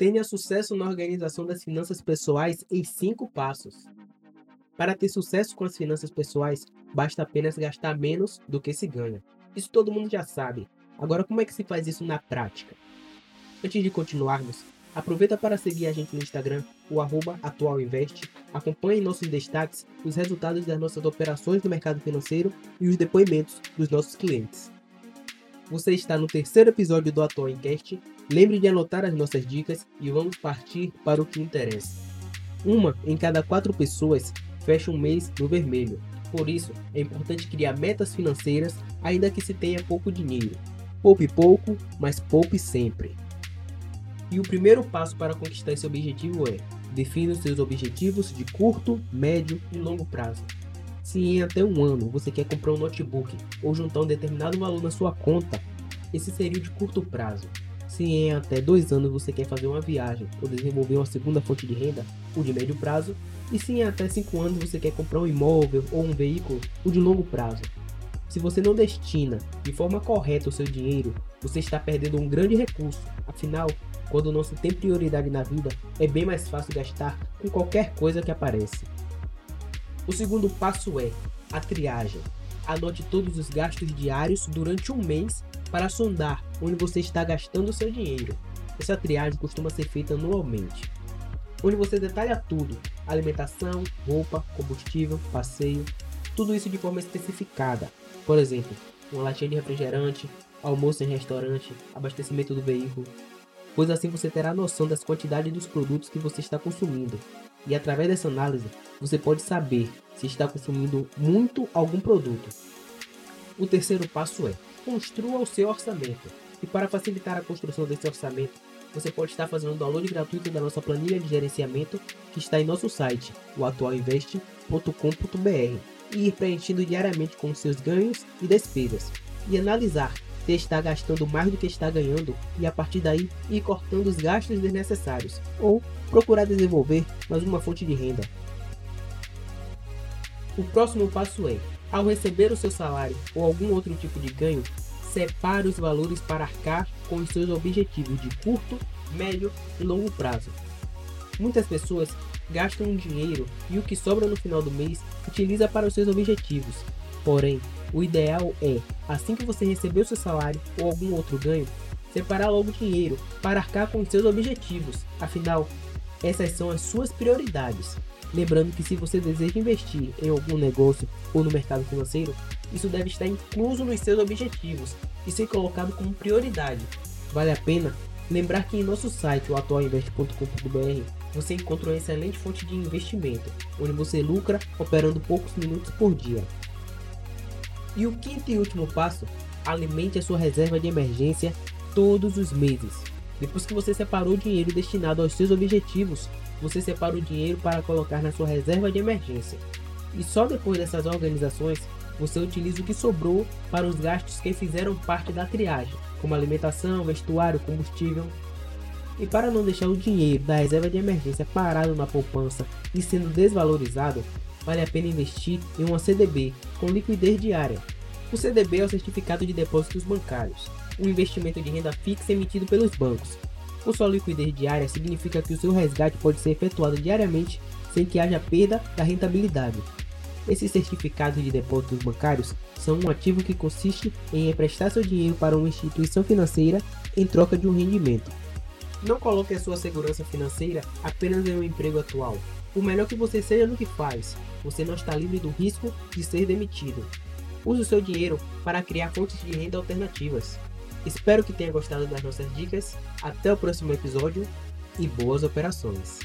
Tenha sucesso na organização das finanças pessoais em cinco passos. Para ter sucesso com as finanças pessoais, basta apenas gastar menos do que se ganha. Isso todo mundo já sabe. Agora, como é que se faz isso na prática? Antes de continuarmos, aproveita para seguir a gente no Instagram, o atualinvest, acompanhe nossos destaques, os resultados das nossas operações no mercado financeiro e os depoimentos dos nossos clientes. Você está no terceiro episódio do Atual Invest. Lembre de anotar as nossas dicas e vamos partir para o que interessa. Uma em cada quatro pessoas fecha um mês no vermelho. Por isso, é importante criar metas financeiras, ainda que se tenha pouco dinheiro. Poupe pouco, mas poupe sempre. E o primeiro passo para conquistar esse objetivo é defina os seus objetivos de curto, médio e longo prazo. Se em até um ano você quer comprar um notebook ou juntar um determinado valor na sua conta, esse seria o de curto prazo. Se em até dois anos você quer fazer uma viagem ou desenvolver uma segunda fonte de renda, o de médio prazo. E se em até cinco anos você quer comprar um imóvel ou um veículo, o de longo prazo. Se você não destina de forma correta o seu dinheiro, você está perdendo um grande recurso. Afinal, quando não se tem prioridade na vida, é bem mais fácil gastar com qualquer coisa que aparece. O segundo passo é a triagem. Anote todos os gastos diários durante um mês para sondar onde você está gastando seu dinheiro. Essa triagem costuma ser feita anualmente, onde você detalha tudo: alimentação, roupa, combustível, passeio, tudo isso de forma especificada. Por exemplo, uma latinha de refrigerante, almoço em restaurante, abastecimento do veículo. Pois assim você terá noção das quantidades dos produtos que você está consumindo. E através dessa análise, você pode saber se está consumindo muito algum produto. O terceiro passo é construa o seu orçamento. E para facilitar a construção desse orçamento, você pode estar fazendo um download gratuito da nossa planilha de gerenciamento que está em nosso site, o atualinvest.com.br, e ir preenchendo diariamente com seus ganhos e despesas, e analisar se está gastando mais do que está ganhando e a partir daí ir cortando os gastos desnecessários, ou procurar desenvolver mais uma fonte de renda. O próximo passo é ao receber o seu salário ou algum outro tipo de ganho, separe os valores para arcar com os seus objetivos de curto, médio e longo prazo. Muitas pessoas gastam dinheiro e o que sobra no final do mês utiliza para os seus objetivos. Porém, o ideal é, assim que você receber o seu salário ou algum outro ganho, separar logo dinheiro para arcar com os seus objetivos. Afinal, essas são as suas prioridades. Lembrando que se você deseja investir em algum negócio ou no mercado financeiro, isso deve estar incluso nos seus objetivos e ser colocado como prioridade. Vale a pena lembrar que em nosso site, o atualinvest.com.br, você encontra uma excelente fonte de investimento, onde você lucra operando poucos minutos por dia. E o quinto e último passo, alimente a sua reserva de emergência todos os meses. Depois que você separou o dinheiro destinado aos seus objetivos, você separa o dinheiro para colocar na sua reserva de emergência. E só depois dessas organizações, você utiliza o que sobrou para os gastos que fizeram parte da triagem, como alimentação, vestuário, combustível. E para não deixar o dinheiro da reserva de emergência parado na poupança e sendo desvalorizado, vale a pena investir em uma CDB com liquidez diária. O CDB é o Certificado de Depósitos Bancários, um investimento de renda fixa emitido pelos bancos, com sua liquidez diária significa que o seu resgate pode ser efetuado diariamente sem que haja perda da rentabilidade. Esses certificados de depósitos bancários são um ativo que consiste em emprestar seu dinheiro para uma instituição financeira em troca de um rendimento. Não coloque a sua segurança financeira apenas em um emprego atual. Por melhor que você seja no que faz, você não está livre do risco de ser demitido. Use o seu dinheiro para criar fontes de renda alternativas. Espero que tenha gostado das nossas dicas. Até o próximo episódio e boas operações!